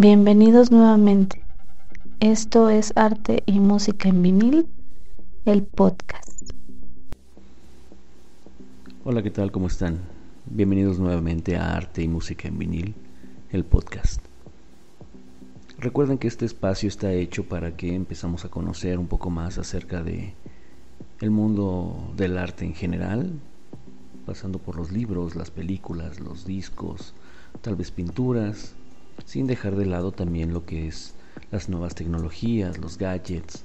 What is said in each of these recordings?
Bienvenidos nuevamente. Esto es Arte y Música en Vinil, el podcast. Hola, ¿qué tal? ¿Cómo están? Bienvenidos nuevamente a Arte y Música en Vinil, el podcast. Recuerden que este espacio está hecho para que empezamos a conocer un poco más acerca de el mundo del arte en general, pasando por los libros, las películas, los discos, tal vez pinturas, sin dejar de lado también lo que es las nuevas tecnologías, los gadgets,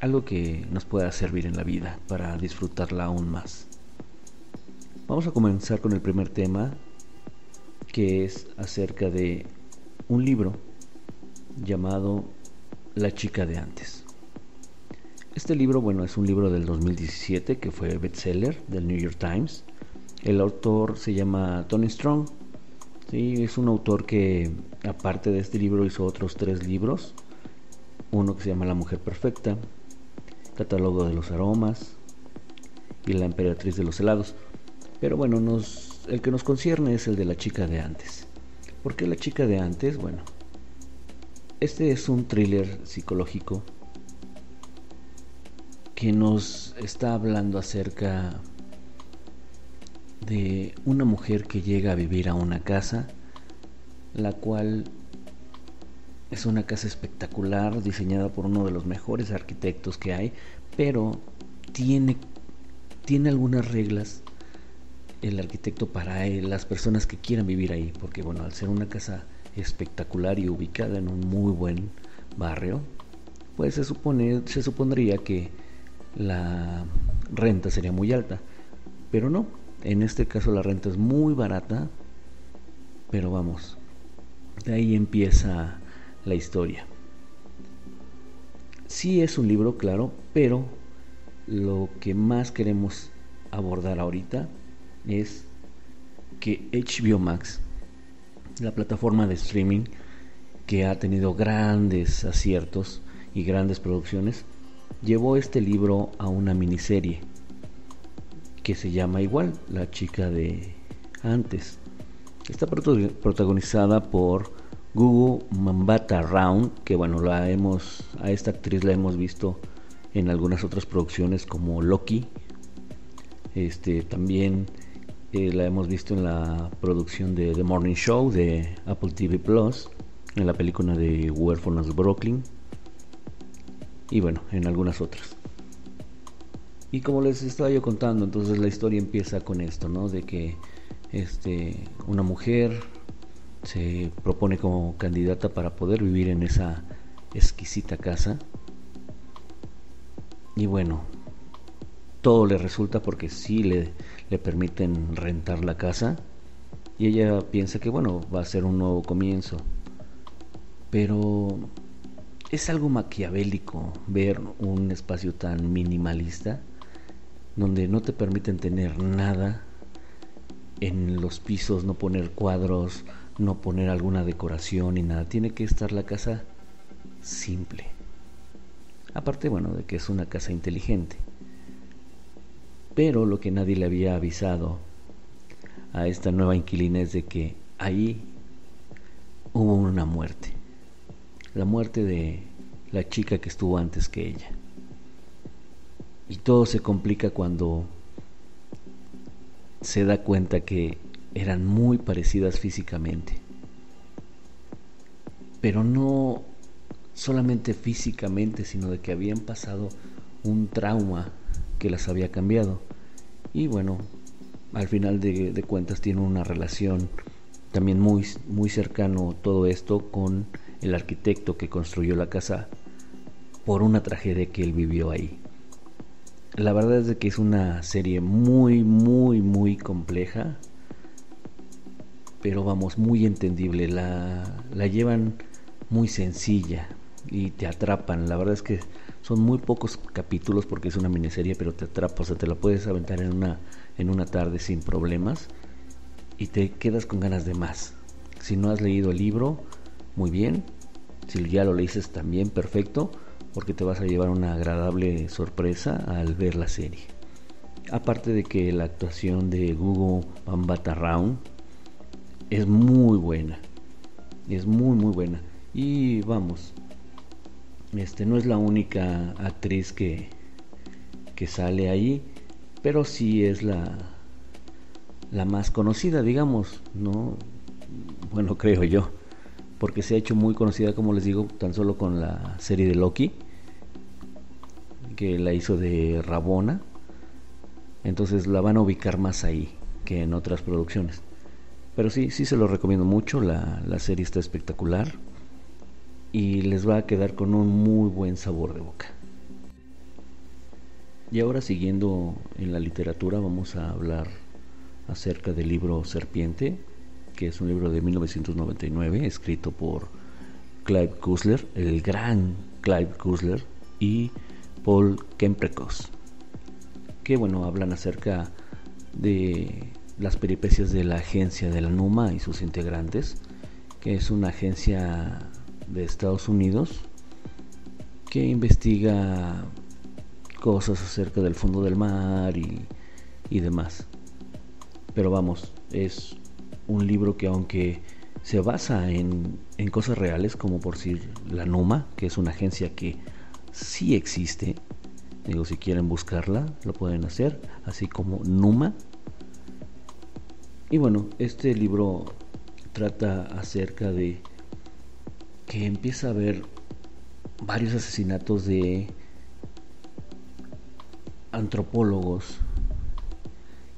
algo que nos pueda servir en la vida para disfrutarla aún más. Vamos a comenzar con el primer tema, que es acerca de un libro llamado La chica de antes. Este libro, bueno, es un libro del 2017 que fue bestseller del New York Times. El autor se llama Tony Strong Sí, es un autor que aparte de este libro hizo otros tres libros. Uno que se llama La Mujer Perfecta, Catálogo de los Aromas y La Emperatriz de los Helados. Pero bueno, el que nos concierne es el de la chica de antes. ¿Por qué la chica de antes? Bueno, este es un thriller psicológico que nos está hablando acerca una mujer que llega a vivir a una casa, la cual es una casa espectacular, diseñada por uno de los mejores arquitectos que hay, pero tiene, tiene algunas reglas el arquitecto para las personas que quieran vivir ahí, porque bueno, al ser una casa espectacular y ubicada en un muy buen barrio, pues se supone, se supondría que la renta sería muy alta, pero no, en este caso la renta es muy barata, pero vamos, de ahí empieza la historia. Sí es un libro, claro, pero lo que más queremos abordar ahorita es que HBO Max, la plataforma de streaming que ha tenido grandes aciertos y grandes producciones, llevó este libro a una miniserie que se llama igual, La chica de antes. Está protagonizada por Gugu Mambata Round, que bueno, la hemos, a esta actriz la hemos visto en algunas otras producciones como Loki. Este, también eh, la hemos visto en la producción de The Morning Show de Apple TV Plus, en la película de Huérfanos Brooklyn y bueno, en algunas otras. Y como les estaba yo contando, entonces la historia empieza con esto, ¿no? De que este, una mujer se propone como candidata para poder vivir en esa exquisita casa. Y bueno, todo le resulta porque sí le, le permiten rentar la casa. Y ella piensa que bueno, va a ser un nuevo comienzo. Pero es algo maquiavélico ver un espacio tan minimalista donde no te permiten tener nada en los pisos, no poner cuadros, no poner alguna decoración ni nada. Tiene que estar la casa simple. Aparte, bueno, de que es una casa inteligente. Pero lo que nadie le había avisado a esta nueva inquilina es de que ahí hubo una muerte. La muerte de la chica que estuvo antes que ella. Y todo se complica cuando se da cuenta que eran muy parecidas físicamente. Pero no solamente físicamente, sino de que habían pasado un trauma que las había cambiado. Y bueno, al final de, cuentas tiene una relación también muy, muy cercano todo esto con el arquitecto que construyó la casa por una tragedia que él vivió ahí. La verdad es que es una serie muy, muy, muy compleja. Pero vamos, muy entendible. La, la llevan muy sencilla y te atrapan. La verdad es que son muy pocos capítulos porque es una miniserie, pero te atrapa. O sea, te la puedes aventar en una, en una tarde sin problemas y te quedas con ganas de más. Si no has leído el libro, muy bien. Si ya lo leíces también, perfecto porque te vas a llevar una agradable sorpresa al ver la serie. Aparte de que la actuación de Google Round es muy buena. Es muy muy buena. Y vamos, este no es la única actriz que, que sale ahí, pero sí es la, la más conocida, digamos, ¿no? Bueno, creo yo, porque se ha hecho muy conocida, como les digo, tan solo con la serie de Loki, que la hizo de Rabona, entonces la van a ubicar más ahí que en otras producciones. Pero sí, sí se lo recomiendo mucho, la, la serie está espectacular y les va a quedar con un muy buen sabor de boca. Y ahora siguiendo en la literatura vamos a hablar acerca del libro Serpiente, que es un libro de 1999 escrito por Clive Kusler, el gran Clive Kusler y Paul Kemprekos, que bueno, hablan acerca de las peripecias de la agencia de la NUMA y sus integrantes, que es una agencia de Estados Unidos que investiga cosas acerca del fondo del mar y, y demás. Pero vamos, es un libro que aunque se basa en, en cosas reales, como por decir la NUMA, que es una agencia que sí existe, digo, si quieren buscarla, lo pueden hacer, así como NUMA. Y bueno, este libro trata acerca de que empieza a haber varios asesinatos de antropólogos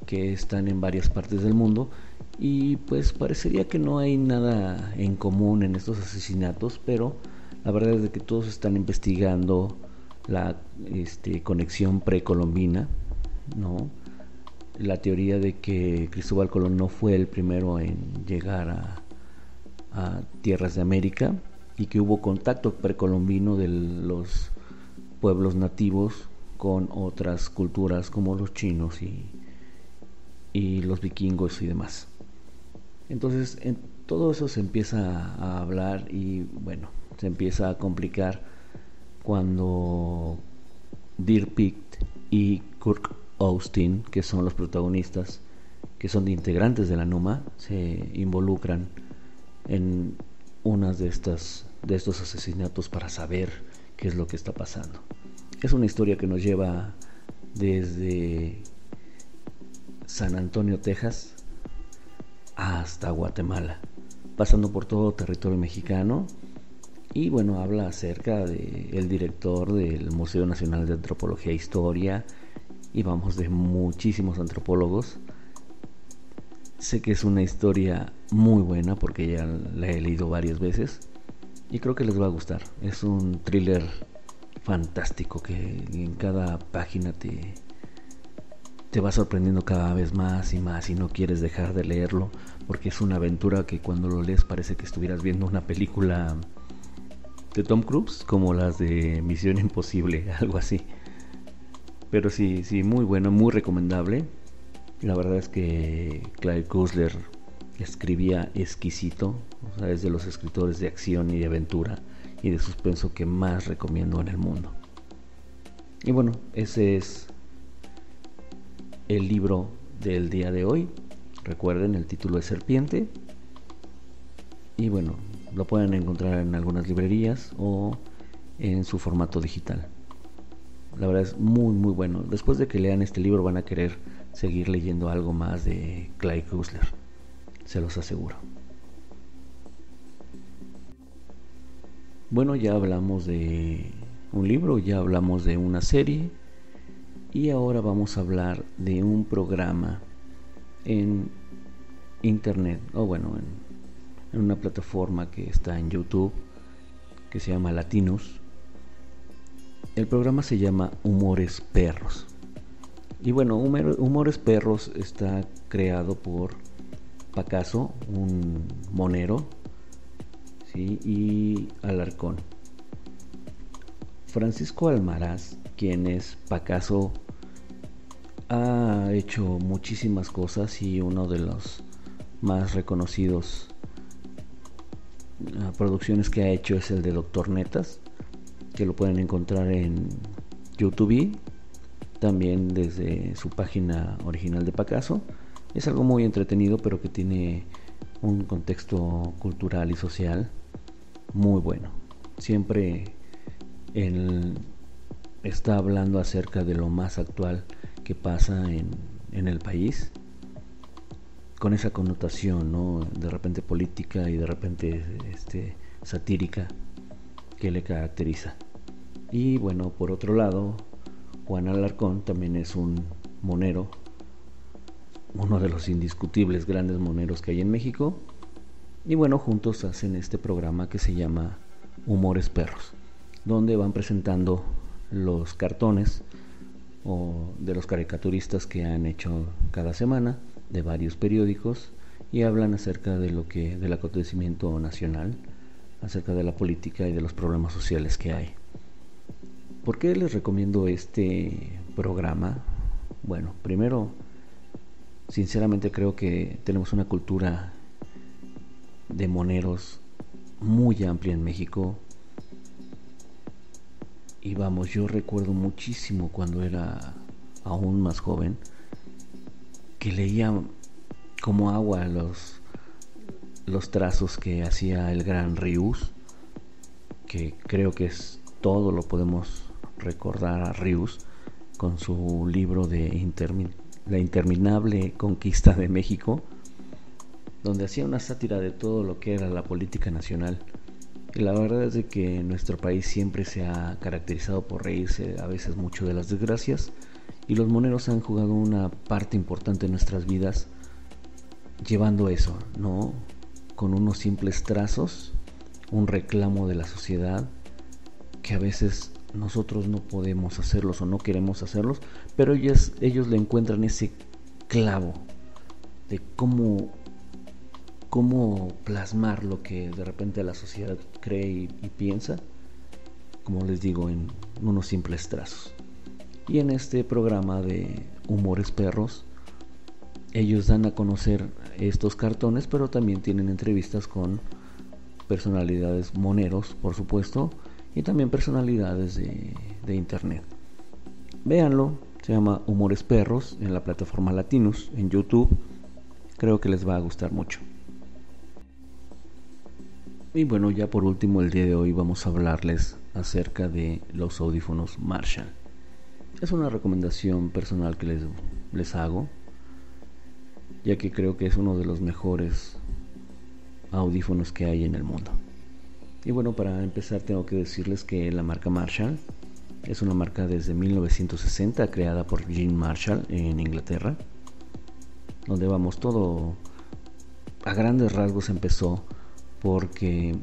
que están en varias partes del mundo y pues parecería que no hay nada en común en estos asesinatos, pero la verdad es que todos están investigando la este, conexión precolombina, ¿no? La teoría de que Cristóbal Colón no fue el primero en llegar a, a tierras de América y que hubo contacto precolombino de los pueblos nativos con otras culturas como los chinos y, y los vikingos y demás. Entonces, en todo eso se empieza a hablar y bueno, se empieza a complicar cuando Dirk Pitt y Kirk Austin, que son los protagonistas, que son integrantes de la NUMA, se involucran en unas de estas de estos asesinatos para saber qué es lo que está pasando. Es una historia que nos lleva desde San Antonio, Texas, hasta Guatemala, pasando por todo territorio mexicano. Y bueno, habla acerca del director del Museo Nacional de Antropología e Historia, y vamos de muchísimos antropólogos. Sé que es una historia muy buena porque ya la he leído varias veces y creo que les va a gustar. Es un thriller fantástico que en cada página te, te va sorprendiendo cada vez más y más y no quieres dejar de leerlo porque es una aventura que cuando lo lees parece que estuvieras viendo una película de Tom Cruise como las de Misión Imposible, algo así. Pero sí, sí, muy bueno, muy recomendable. La verdad es que Clive Kusler escribía exquisito, es de los escritores de acción y de aventura y de suspenso que más recomiendo en el mundo. Y bueno, ese es el libro del día de hoy. Recuerden, el título es Serpiente. Y bueno, lo pueden encontrar en algunas librerías o en su formato digital. La verdad es muy muy bueno. Después de que lean este libro van a querer seguir leyendo algo más de Clyde Kusler. Se los aseguro. Bueno, ya hablamos de un libro, ya hablamos de una serie y ahora vamos a hablar de un programa en internet, o bueno, en, una plataforma que está en YouTube que se llama Latinos. El programa se llama Humores Perros. Y bueno, Humores Perros está creado por Pacaso, un monero, ¿sí? y Alarcón. Francisco Almaraz, quien es Pacaso, ha hecho muchísimas cosas y uno de los más reconocidos ah, producciones que ha hecho es el de Doctor Netas, que lo pueden encontrar en YouTube, también desde su página original de Pacaso. Es algo muy entretenido, pero que tiene un contexto cultural y social muy bueno. Siempre está hablando acerca de lo más actual que pasa en, en el país con esa connotación, ¿no? De repente política y de repente este, satírica que le caracteriza. Y bueno, por otro lado, Juan Alarcón también es un monero, uno de los indiscutibles grandes moneros que hay en México. Y bueno, juntos hacen este programa que se llama Humores Perros, donde van presentando los cartones o de los caricaturistas que han hecho cada semana de varios periódicos y hablan acerca de lo que del acontecimiento nacional, acerca de la política y de los problemas sociales que hay. ¿Por qué les recomiendo este programa? Bueno, primero, sinceramente creo que tenemos una cultura de moneros muy amplia en México. Y vamos, yo recuerdo muchísimo cuando era aún más joven, que leía como agua los, los trazos que hacía el gran Rius, que creo que es todo lo podemos recordar a Rius con su libro de La interminable conquista de México, donde hacía una sátira de todo lo que era la política nacional. Y la verdad es de que nuestro país siempre se ha caracterizado por reírse a veces mucho de las desgracias y los moneros han jugado una parte importante en nuestras vidas llevando eso, ¿no? Con unos simples trazos, un reclamo de la sociedad que a veces nosotros no podemos hacerlos o no queremos hacerlos, pero ellos, ellos le encuentran ese clavo de cómo, cómo plasmar lo que de repente la sociedad cree y, y piensa, como les digo, en unos simples trazos. Y en este programa de Humores Perros, ellos dan a conocer estos cartones, pero también tienen entrevistas con personalidades moneros, por supuesto, y también personalidades de, de internet. Véanlo, se llama Humores Perros en la plataforma Latinos en YouTube. Creo que les va a gustar mucho. Y bueno, ya por último el día de hoy vamos a hablarles acerca de los audífonos Marshall. Es una recomendación personal que les, les hago, ya que creo que es uno de los mejores audífonos que hay en el mundo. Y bueno, para empezar tengo que decirles que la marca Marshall es una marca desde 1960 creada por Gene Marshall en Inglaterra, donde vamos todo a grandes rasgos empezó porque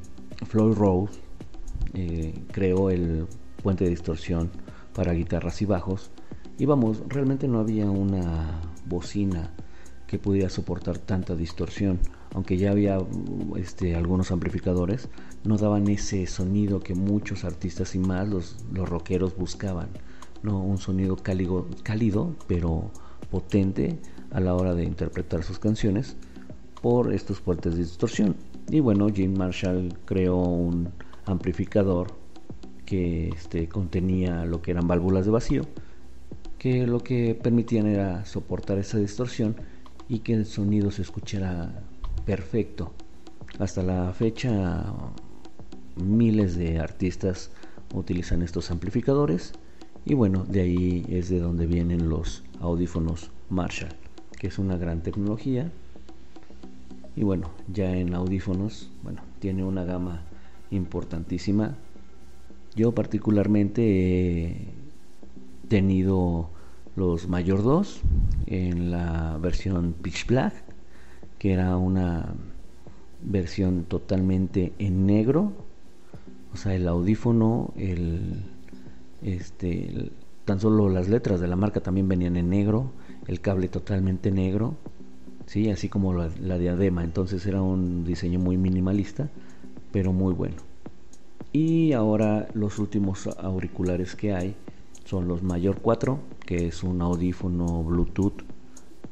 Floyd Rose eh, creó el puente de distorsión para guitarras y bajos. Y vamos, realmente no había una bocina que pudiera soportar tanta distorsión, aunque ya había este, algunos amplificadores, no daban ese sonido que muchos artistas y más los, los rockeros buscaban, no un sonido cálido, cálido, pero potente a la hora de interpretar sus canciones por estos puertos de distorsión. Y bueno, Jim Marshall creó un amplificador que este, contenía lo que eran válvulas de vacío, que lo que permitían era soportar esa distorsión y que el sonido se escuchara perfecto. Hasta la fecha miles de artistas utilizan estos amplificadores y bueno, de ahí es de donde vienen los audífonos Marshall, que es una gran tecnología. Y bueno, ya en audífonos, bueno, tiene una gama importantísima. Yo particularmente he tenido los Mayor 2 en la versión Pitch Black, que era una versión totalmente en negro, o sea, el audífono, el este tan solo las letras de la marca también venían en negro, el cable totalmente negro, sí, así como la, la diadema, entonces era un diseño muy minimalista, pero muy bueno. Y ahora los últimos auriculares que hay son los Mayor 4, que es un audífono Bluetooth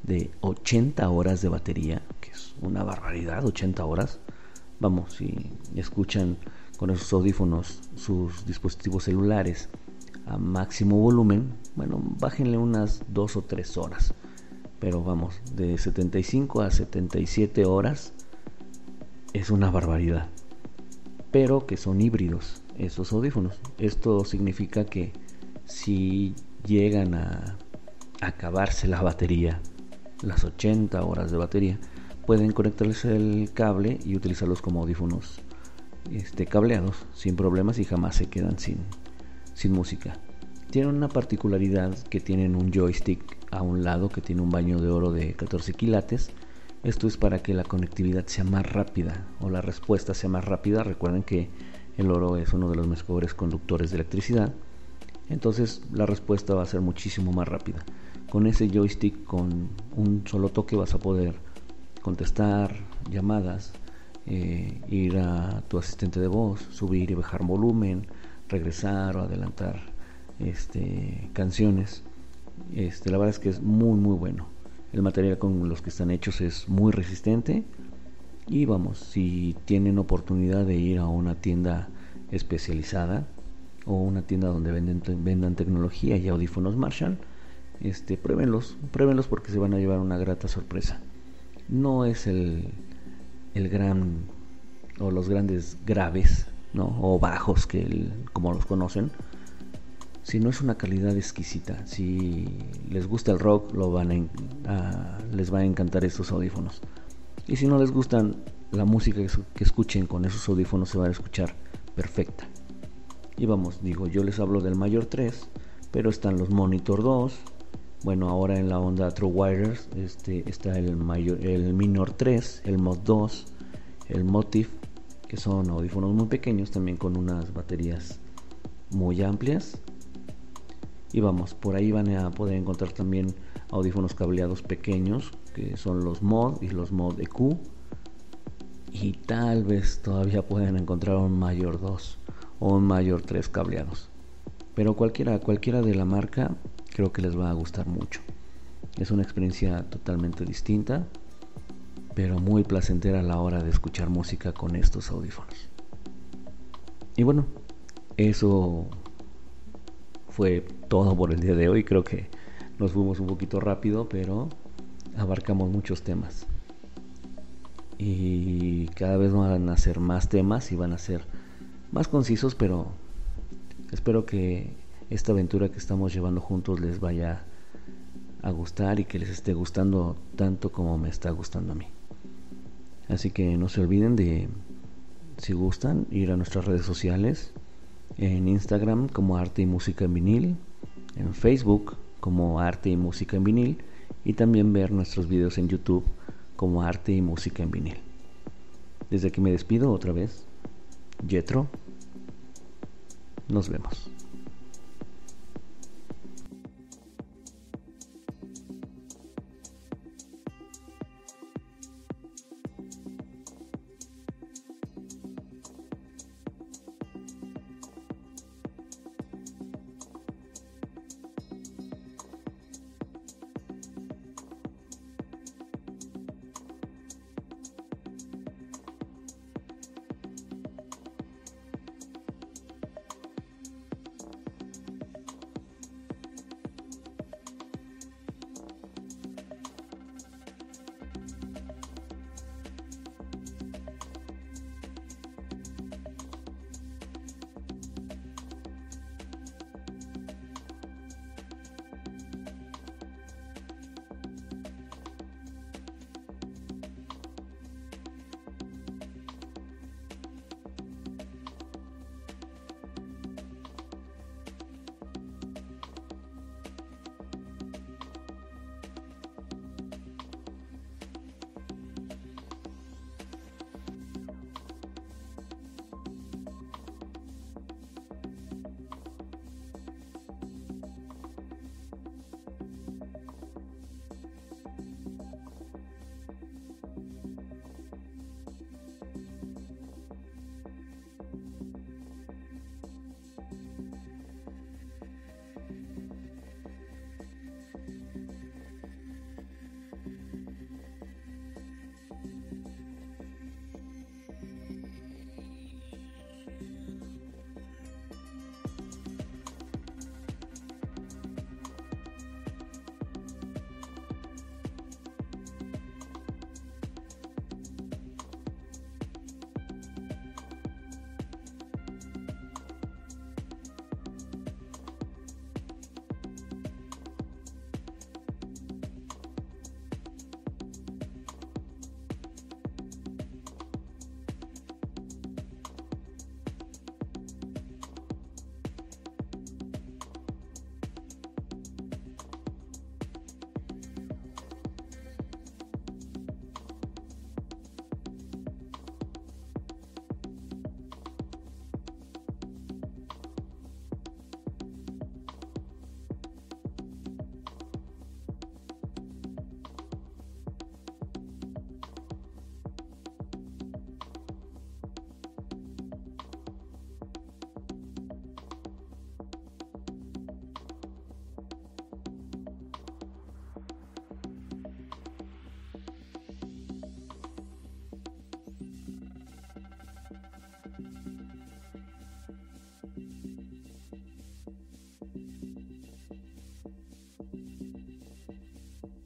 de 80 horas de batería, que es una barbaridad, 80 horas. Vamos, si escuchan con esos audífonos sus dispositivos celulares a máximo volumen, bueno, bájenle unas 2 o 3 horas. Pero vamos, de 75 a 77 horas es una barbaridad. Pero que son híbridos esos audífonos. Esto significa que si llegan a acabarse la batería, las 80 horas de batería, pueden conectarles el cable y utilizarlos como audífonos este, cableados sin problemas y jamás se quedan sin, sin música. Tienen una particularidad que tienen un joystick a un lado que tiene un baño de oro de 14 quilates. Esto es para que la conectividad sea más rápida o la respuesta sea más rápida. Recuerden que el oro es uno de los mejores conductores de electricidad. Entonces la respuesta va a ser muchísimo más rápida. Con ese joystick, con un solo toque vas a poder contestar llamadas, eh, ir a tu asistente de voz, subir y bajar volumen, regresar o adelantar este, canciones. Este, la verdad es que es muy muy bueno. El material con los que están hechos es muy resistente. Y vamos, si tienen oportunidad de ir a una tienda especializada o una tienda donde venden, vendan tecnología y audífonos Marshall, este, pruébenlos, pruébenlos porque se van a llevar una grata sorpresa. No es el, el gran o los grandes graves, ¿no? O bajos que como los conocen, si no es una calidad exquisita. Si les gusta el rock, van les va a encantar estos audífonos. Y si no les gustan la música que escuchen con esos audífonos, se va a escuchar perfecta. Y vamos, digo, yo les hablo del Mayor 3, pero están los Monitor 2. Bueno, ahora en la onda True Wires este, está el, mayor, el Minor 3, el Mod 2, el Motif, que son audífonos muy pequeños, también con unas baterías muy amplias y vamos, por ahí van a poder encontrar también audífonos cableados pequeños, que son los mod y los mod EQ. Y tal vez todavía pueden encontrar un mayor 2 o un mayor 3 cableados. Pero cualquiera, cualquiera de la marca creo que les va a gustar mucho. Es una experiencia totalmente distinta, pero muy placentera a la hora de escuchar música con estos audífonos. Y bueno, eso fue todo por el día de hoy. Creo que nos fuimos un poquito rápido, pero abarcamos muchos temas. Y cada vez van a ser más temas y van a ser más concisos, pero espero que esta aventura que estamos llevando juntos les vaya a gustar y que les esté gustando tanto como me está gustando a mí. Así que no se olviden de, si gustan, ir a nuestras redes sociales en Instagram como Arte y Música en Vinil, en Facebook como Arte y Música en Vinil y también ver nuestros videos en YouTube como Arte y Música en Vinil. Desde aquí me despido otra vez. Jetro. Nos vemos.